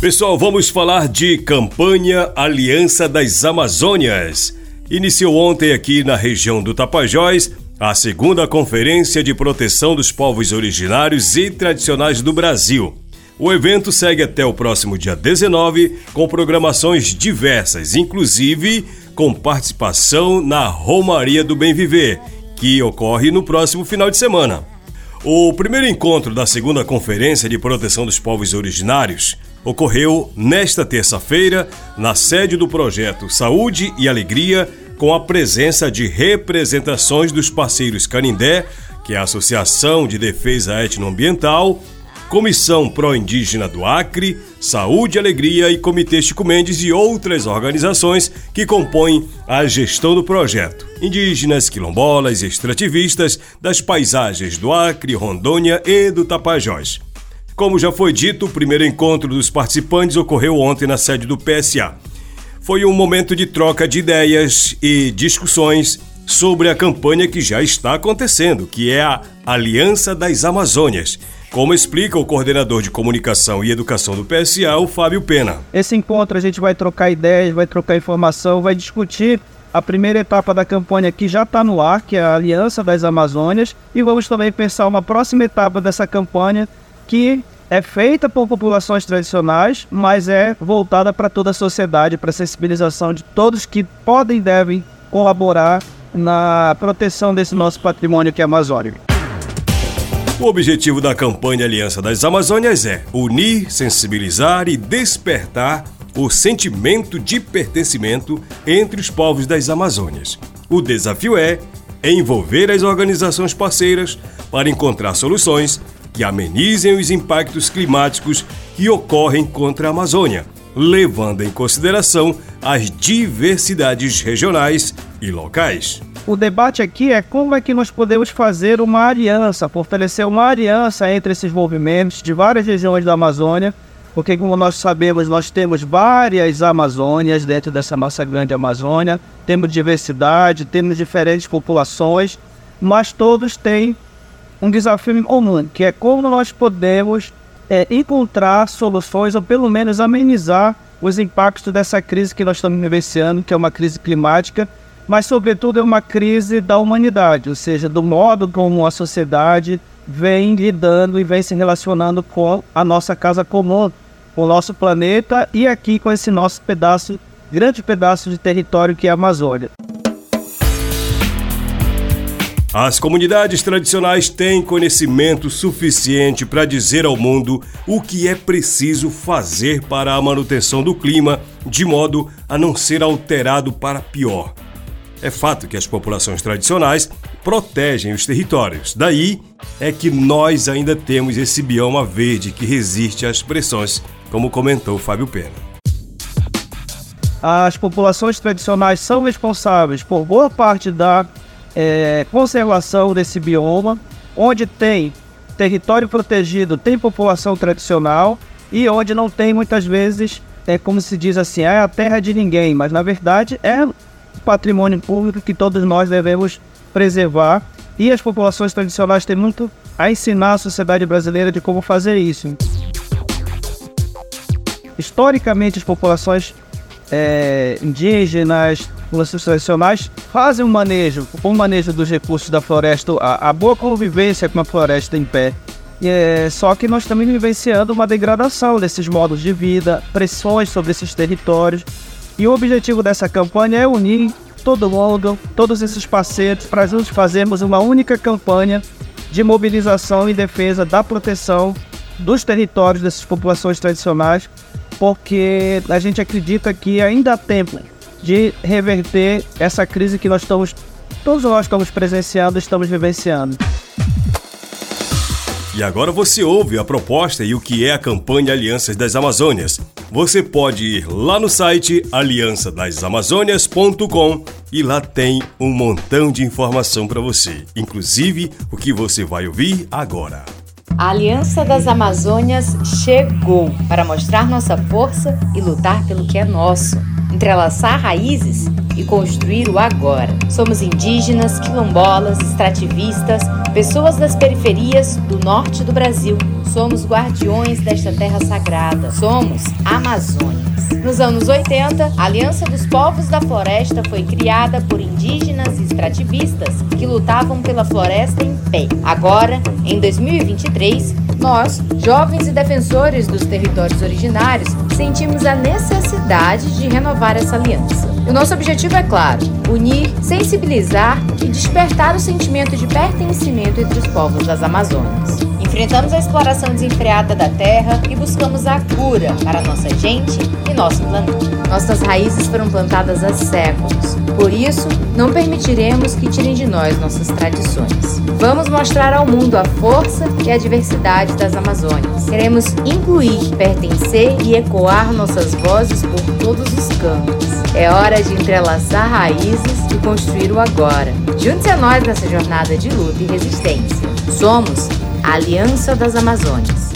Pessoal, vamos falar de campanha Aliança das Amazônias. Iniciou ontem aqui na região do Tapajós a segunda Conferência de Proteção dos Povos Originários e Tradicionais do Brasil. O evento segue até o próximo dia 19 com programações diversas, inclusive com participação na Romaria do Bem Viver, que ocorre no próximo final de semana. O primeiro encontro da segunda Conferência de Proteção dos Povos Originários ocorreu nesta terça-feira na sede do projeto Saúde e Alegria, com a presença de representações dos parceiros Canindé, que é a Associação de Defesa Etnoambiental, Comissão Pró-Indígena do Acre, Saúde e Alegria e Comitê Chico Mendes e outras organizações que compõem a gestão do projeto. Indígenas, quilombolas e extrativistas das paisagens do Acre, Rondônia e do Tapajós. Como já foi dito, o primeiro encontro dos participantes ocorreu ontem na sede do PSA. Foi um momento de troca de ideias e discussões sobre a campanha que já está acontecendo, que é a Aliança das Amazônias como explica o coordenador de comunicação e educação do PSA, o Fábio Pena. Esse encontro a gente vai trocar ideias, vai trocar informação, vai discutir a primeira etapa da campanha que já está no ar, que é a Aliança das Amazônias, e vamos também pensar uma próxima etapa dessa campanha que é feita por populações tradicionais, mas é voltada para toda a sociedade, para a sensibilização de todos que podem e devem colaborar na proteção desse nosso patrimônio que é amazônico. O objetivo da campanha Aliança das Amazônias é unir, sensibilizar e despertar o sentimento de pertencimento entre os povos das Amazônias. O desafio é envolver as organizações parceiras para encontrar soluções que amenizem os impactos climáticos que ocorrem contra a Amazônia, levando em consideração as diversidades regionais e locais. O debate aqui é como é que nós podemos fazer uma aliança, fortalecer uma aliança entre esses movimentos de várias regiões da Amazônia, porque como nós sabemos, nós temos várias Amazônias dentro dessa nossa grande Amazônia, temos diversidade, temos diferentes populações, mas todos têm um desafio em comum, que é como nós podemos é, encontrar soluções ou pelo menos amenizar os impactos dessa crise que nós estamos vivenciando, que é uma crise climática mas, sobretudo, é uma crise da humanidade, ou seja, do modo como a sociedade vem lidando e vem se relacionando com a nossa casa comum, com o nosso planeta e aqui com esse nosso pedaço, grande pedaço de território que é a Amazônia. As comunidades tradicionais têm conhecimento suficiente para dizer ao mundo o que é preciso fazer para a manutenção do clima, de modo a não ser alterado para pior. É fato que as populações tradicionais protegem os territórios. Daí é que nós ainda temos esse bioma verde que resiste às pressões, como comentou Fábio Pena. As populações tradicionais são responsáveis por boa parte da é, conservação desse bioma, onde tem território protegido, tem população tradicional e onde não tem muitas vezes, é como se diz assim, é a terra de ninguém, mas na verdade é patrimônio público que todos nós devemos preservar e as populações tradicionais têm muito a ensinar a sociedade brasileira de como fazer isso. Historicamente, as populações é, indígenas, populações tradicionais fazem um manejo, o um manejo dos recursos da floresta, a, a boa convivência com a floresta em pé. É, só que nós estamos vivenciando uma degradação desses modos de vida, pressões sobre esses territórios e o objetivo dessa campanha é unir todo mundo, todos esses parceiros, para juntos fazermos uma única campanha de mobilização e defesa da proteção dos territórios dessas populações tradicionais, porque a gente acredita que ainda há tempo de reverter essa crise que nós estamos, todos nós estamos presenciando, estamos vivenciando. E agora você ouve a proposta e o que é a campanha Alianças das Amazônias. Você pode ir lá no site aliançadasamazônias.com e lá tem um montão de informação para você, inclusive o que você vai ouvir agora. A Aliança das Amazônias chegou para mostrar nossa força e lutar pelo que é nosso, entrelaçar raízes e construir o agora. Somos indígenas, quilombolas, extrativistas, pessoas das periferias do norte do Brasil. Somos guardiões desta terra sagrada. Somos Amazônias. Nos anos 80, a Aliança dos Povos da Floresta foi criada por indígenas e extrativistas que lutavam pela floresta em pé. Agora, em 2023, nós, jovens e defensores dos territórios originários, sentimos a necessidade de renovar essa aliança. O nosso objetivo é claro: unir, sensibilizar e despertar o sentimento de pertencimento entre os povos das Amazonas. Enfrentamos a exploração desenfreada da terra e buscamos a cura para nossa gente e nosso planeta. Nossas raízes foram plantadas há séculos. Por isso, não permitiremos que tirem de nós nossas tradições. Vamos mostrar ao mundo a força e a diversidade das Amazônias. Queremos incluir, pertencer e ecoar nossas vozes por todos os campos. É hora de entrelaçar raízes e construir o agora. Junte-se a nós nessa jornada de luta e resistência. Somos a Aliança das Amazônias.